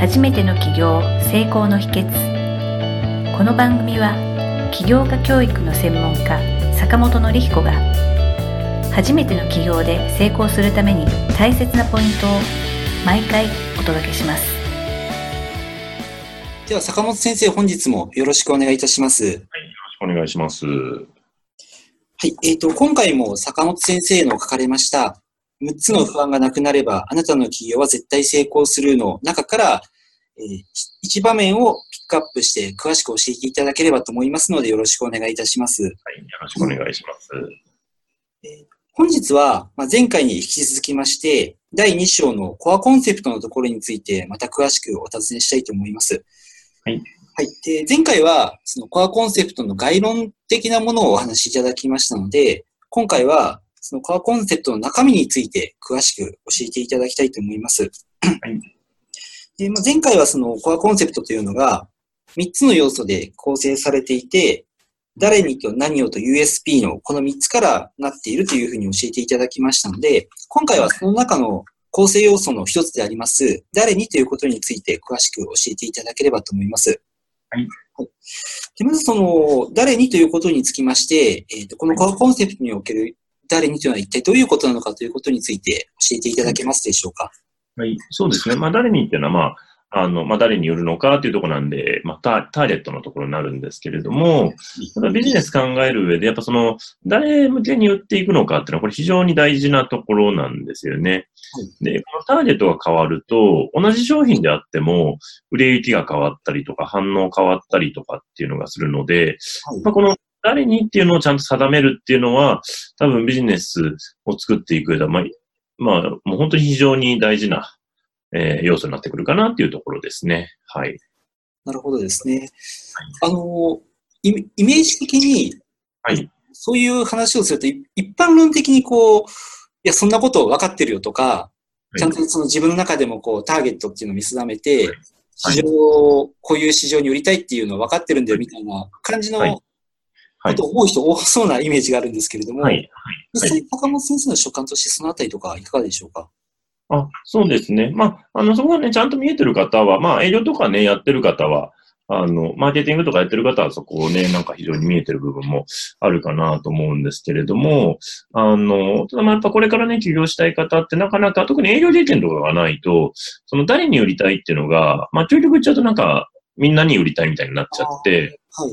初めての起業成功の秘訣この番組は起業家教育の専門家坂本典彦が初めての起業で成功するために大切なポイントを毎回お届けしますでは坂本先生本日もよろしくお願いいたします。はい、よろしくお願いします。はい、えっ、ー、と、今回も坂本先生の書かれました6つの不安がなくなれば、あなたの企業は絶対成功するの中から、えー、1場面をピックアップして詳しく教えていただければと思いますので、よろしくお願いいたします。はい、よろしくお願いします。えー、本日は、まあ、前回に引き続きまして、第2章のコアコンセプトのところについて、また詳しくお尋ねしたいと思います。はい。はい。で、前回は、そのコアコンセプトの概論的なものをお話しいただきましたので、今回は、そのコアコンセプトの中身について詳しく教えていただきたいと思います。はい、でまあ、前回はそのコアコンセプトというのが3つの要素で構成されていて、誰にと何をと USP のこの3つからなっているというふうに教えていただきましたので、今回はその中の構成要素の一つであります、誰にということについて詳しく教えていただければと思います。はい。はい、でまずその、誰にということにつきまして、えーと、このコアコンセプトにおける誰にというのは一体どういうことなのかということについて教えていただけますでしょうか？はい、そうですね。まあ、誰にっていうのは、まあ、あの、まあ、誰によるのかというところなんで、まあ、ターゲットのところになるんですけれども、ビジネス考える上で、やっぱその、誰向けに売っていくのかっていうのは、これ非常に大事なところなんですよね。で、このターゲットが変わると、同じ商品であっても、売れ行きが変わったりとか、反応変わったりとかっていうのがするので、まあ、この誰にっていうのをちゃんと定めるっていうのは、多分ビジネスを作っていく上では、まあ、まあ、もう本当に非常に大事な、えー、要素になってくるかなっていうところですね。はい。なるほどですね。はい、あの、イメージ的に、はい。そういう話をすると、一般論的にこう、いや、そんなこと分かってるよとか、ちゃんとその自分の中でもこう、ターゲットっていうのを見定めて、市場、こういう市場に売りたいっていうのは分かってるんだよみたいな感じのことを思う人多そうなイメージがあるんですけれども、はい。はい、実際、高本先生の所感としてそのあたりとかいかがでしょうか？あ、そうですね。まあ、あの、そこがね、ちゃんと見えてる方は、まあ、営業とかね、やってる方は、あの、マーケティングとかやってる方はそこをね、なんか非常に見えてる部分もあるかなと思うんですけれども、あの、ただまあやっぱこれからね、起業したい方ってなかなか、特に営業経験とかがないと、その誰に売りたいっていうのが、まあ究極言っちゃうとなんか、みんなに売りたいみたいになっちゃって、はい、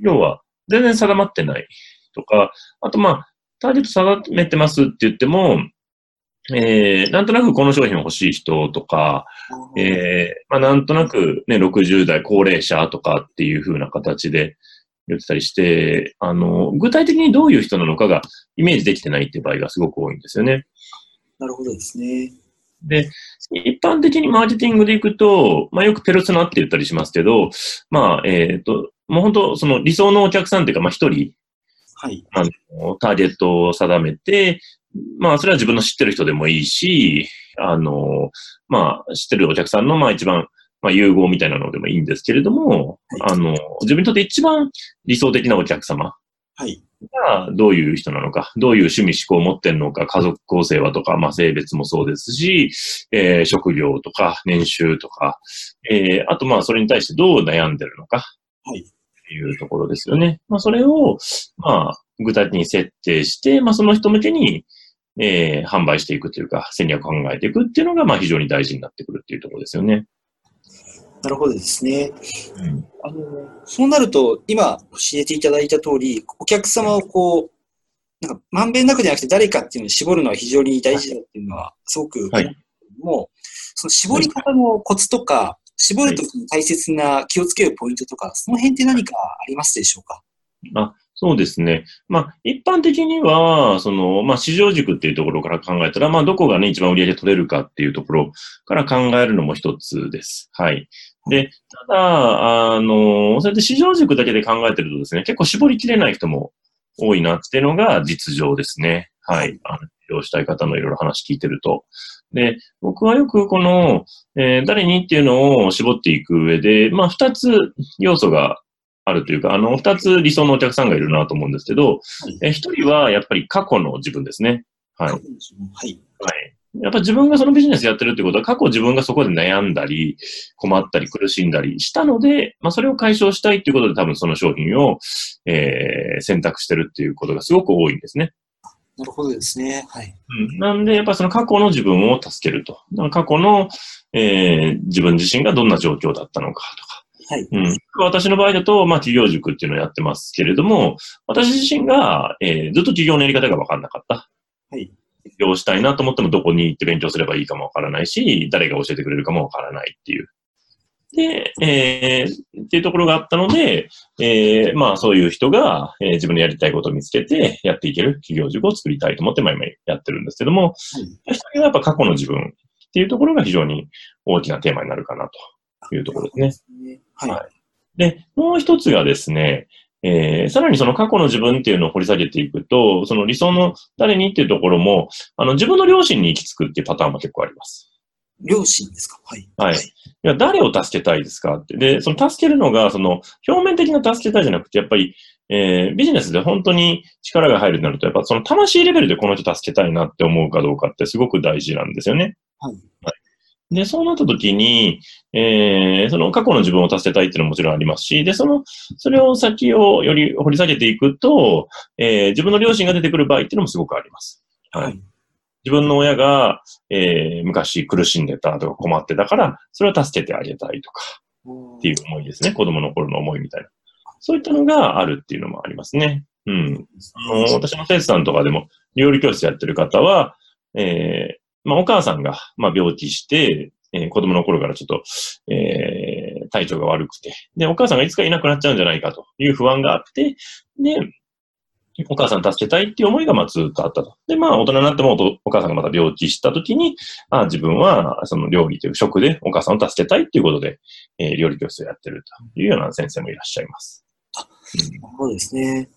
要は、全然定まってないとか、あとまあ、ターゲット定めてますって言っても、えー、なんとなくこの商品欲しい人とか、えー、まあなんとなくね、60代高齢者とかっていう風な形で言ってたりして、あの、具体的にどういう人なのかがイメージできてないっていう場合がすごく多いんですよね。なるほどですね。で、一般的にマーケティングでいくと、まあよくペルソナって言ったりしますけど、まあ、えっ、ー、と、もう本当、その理想のお客さんっていうか、まあ一人、はい。あの、ターゲットを定めて、まあそれは自分の知ってる人でもいいし、あの、まあ知ってるお客さんの、まあ一番、まあ融合みたいなのでもいいんですけれども、はい、あの、自分にとって一番理想的なお客様。はい。がどういう人なのか、どういう趣味思考を持ってるのか、家族構成はとか、まあ性別もそうですし、えー、職業とか年収とか、えー、あとまあそれに対してどう悩んでるのか、はい。っていうところですよね。まあそれを、まあ具体的に設定して、まあその人向けに、えー、販売していくというか、戦略を考えていくっていうのが、まあ非常に大事になってくるっていうところですよね。なるほどですね。うん、あのそうなると、今教えていただいた通り、お客様をこう、なんかまんべんなくじゃなくて誰かっていうのを絞るのは非常に大事だっていうのはすごく、はい、もう、その絞り方のコツとか、絞るときに大切な気をつけるポイントとか、その辺って何かありますでしょうか？あそうですね。まあ、一般的には、その、まあ、市場軸っていうところから考えたら、まあ、どこがね、一番売り上げ取れるかっていうところから考えるのも一つです。はい。で、ただ、あの、それで市場軸だけで考えてるとですね、結構絞りきれない人も多いなっていうのが実情ですね。はい。あの、利用したい方のいろいろ話聞いてると。で、僕はよくこの、えー、誰にっていうのを絞っていく上で、まあ、二つ要素があるというか、あの、二つ理想のお客さんがいるなと思うんですけど、一、はい、人はやっぱり過去の自分ですね。はい。はい。はい。やっぱ自分がそのビジネスやってるってことは、過去自分がそこで悩んだり、困ったり苦しんだりしたので、まあそれを解消したいっていうことで多分その商品を、えー、選択してるっていうことがすごく多いんですね。なるほどですね。はい。うん、なんで、やっぱその過去の自分を助けると。過去の、えー、自分自身がどんな状況だったのかとか。はい。うん。私の場合だと、まあ、企業塾っていうのをやってますけれども、私自身が、えー、ずっと企業のやり方が分かんなかった。はい。起業したいなと思ってもどこに行って勉強すればいいかもわからないし、誰が教えてくれるかもわからないっていう。で、えー、っていうところがあったので、えー、まあそういう人が、えー、自分のやりたいことを見つけてやっていける企業塾を作りたいと思って今やってるんですけども、はい、一人はやっぱ過去の自分っていうところが非常に大きなテーマになるかなというところですね。はい、はい。で、もう一つがですね、えー、さらにその過去の自分っていうのを掘り下げていくと、その理想の誰にっていうところも、あの、自分の両親に行き着くっていうパターンも結構あります。両親ですか？はい。はい。いや、誰を助けたいですかって。で、その助けるのが、その、表面的な助けたいじゃなくて、やっぱり、えー、ビジネスで本当に力が入るとなると、やっぱその魂レベルでこの人助けたいなって思うかどうかってすごく大事なんですよね。はい。はいで、そうなった時に、えー、その過去の自分を助けたいっていうのももちろんありますし、で、その、それを先をより掘り下げていくと、えー、自分の両親が出てくる場合っていうのもすごくあります。はい。自分の親が、えー、昔苦しんでたとか困ってたから、それを助けてあげたいとか、っていう思いですね。子供の頃の思いみたいな。そういったのがあるっていうのもありますね。うん。あの私の生徒さんとかでも、料理教室やってる方は、えー、まあ、お母さんが、まあ、病気して、えー、子供の頃からちょっと、えー、体調が悪くて、で、お母さんがいつかいなくなっちゃうんじゃないかという不安があって、で、お母さん助けたいっていう思いが、まあ、ずっとあったと。で、まあ、大人になってもお母さんがまた病気した時に、あ自分は、その料理という職でお母さんを助けたいっていうことで、えー、料理教室をやってるというような先生もいらっしゃいます。あ、そうですね。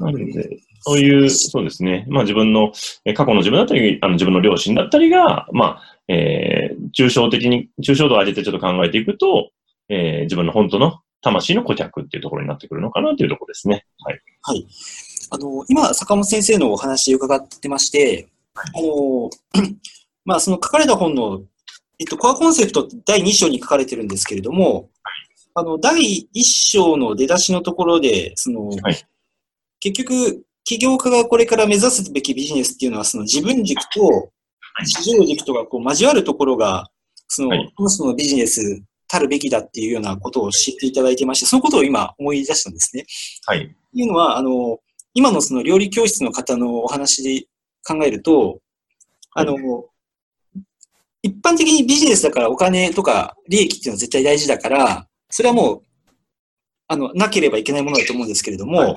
なので、そういう、そうですね。まあ自分の、え過去の自分だったり、あの自分の両親だったりが、まあ、えー、抽象的に、抽象度を上げてちょっと考えていくと、えー、自分の本当の魂の顧客っていうところになってくるのかなというところですね。はい。はい。あの、今、坂本先生のお話伺ってまして、あの、まあ、その書かれた本の、えっと、コアコンセプト第2章に書かれてるんですけれども、あの、第1章の出だしのところで、その、はい、結局、起業家がこれから目指すべきビジネスっていうのは、その自分軸と市場軸とがこう交わるところが、その、はい、そのビジネスたるべきだっていうようなことを知っていただいてまして、そのことを今思い出したんですね。はい。いうのは、あの、今のその料理教室の方のお話で考えると、あの、はい、一般的にビジネスだからお金とか利益っていうのは絶対大事だから、それはもう、あの、なければいけないものだと思うんですけれども、はい、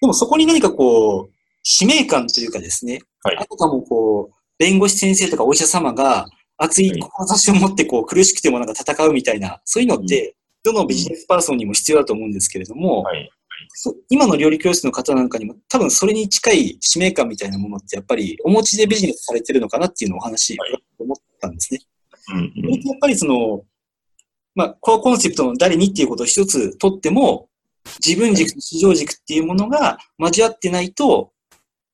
でもそこに何かこう、使命感というかですね、はい、あとかもこう、弁護士先生とかお医者様が熱い志を持ってこう苦しくてもなんか戦うみたいな、そういうのって、どのビジネスパーソンにも必要だと思うんですけれども、はい、今の料理教室の方なんかにも多分それに近い使命感みたいなものってやっぱりお持ちでビジネスされてるのかなっていうのをお話、はい、思ったんですね。うんうん、やっぱりその、まあ、コアコンセプトの誰にっていうことを一つとっても、自分軸と市場軸っていうものが交わってないと、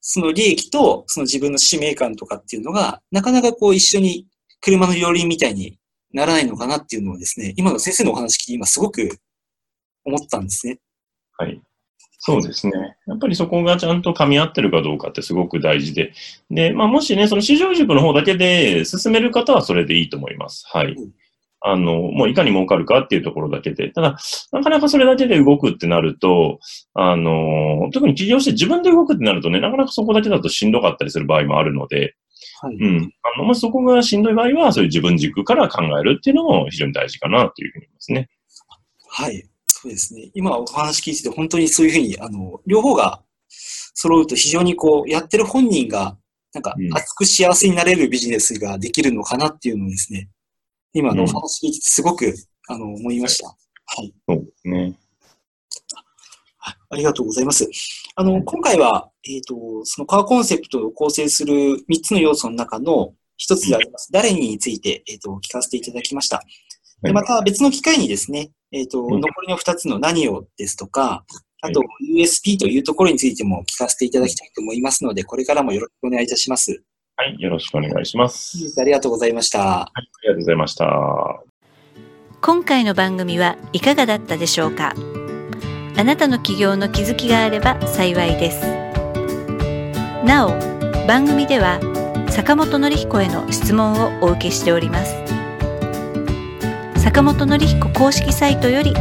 その利益とその自分の使命感とかっていうのが、なかなかこう一緒に車の両輪みたいにならないのかなっていうのをですね、今の先生のお話聞いて今すごく思ったんですね。はい。そうですね。やっぱりそこがちゃんと噛み合ってるかどうかってすごく大事で。で、まあもしね、その市場塾の方だけで進める方はそれでいいと思います。はい。うんあの、もういかに儲かるかっていうところだけで。ただ、なかなかそれだけで動くってなると、あの、特に起業して自分で動くってなるとね、なかなかそこだけだとしんどかったりする場合もあるので、はい。うん。あの、もしそこがしんどい場合は、そういう自分軸から考えるっていうのも非常に大事かなというふうに思いますね。はい。そうですね。今お話聞いてて、本当にそういうふうに、あの、両方が揃うと非常にこう、やってる本人が、なんか、熱く幸せになれるビジネスができるのかなっていうのをですね、今のお話聞いててすごく、あの、思いました。はい。そうですね。ありがとうございます。あの、今回は、えっ、ー、と、そのカーコンセプトを構成する3つの要素の中の一つであります、誰について、えっ、ー、と、聞かせていただきました。でまた別の機会にですね、えっ、ー、と、残りの2つの何をですとか、あと USP というところについても聞かせていただきたいと思いますので、これからもよろしくお願いいたします。はい、よろしくお願いします。ありがとうございました。ありがとうございました。今回の番組はいかがだったでしょうか？あなたの起業の気づきがあれば幸いです。なお番組では坂本典彦への質問をお受けしております。坂本典彦公式サイトより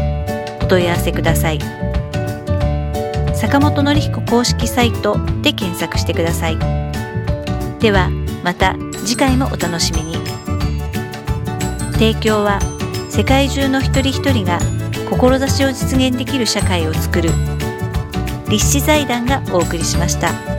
お問い合わせください。坂本典彦公式サイトで検索してください。ではまた次回もお楽しみに。提供は世界中の一人一人が志を実現できる社会をつくる立志財団がお送りしました。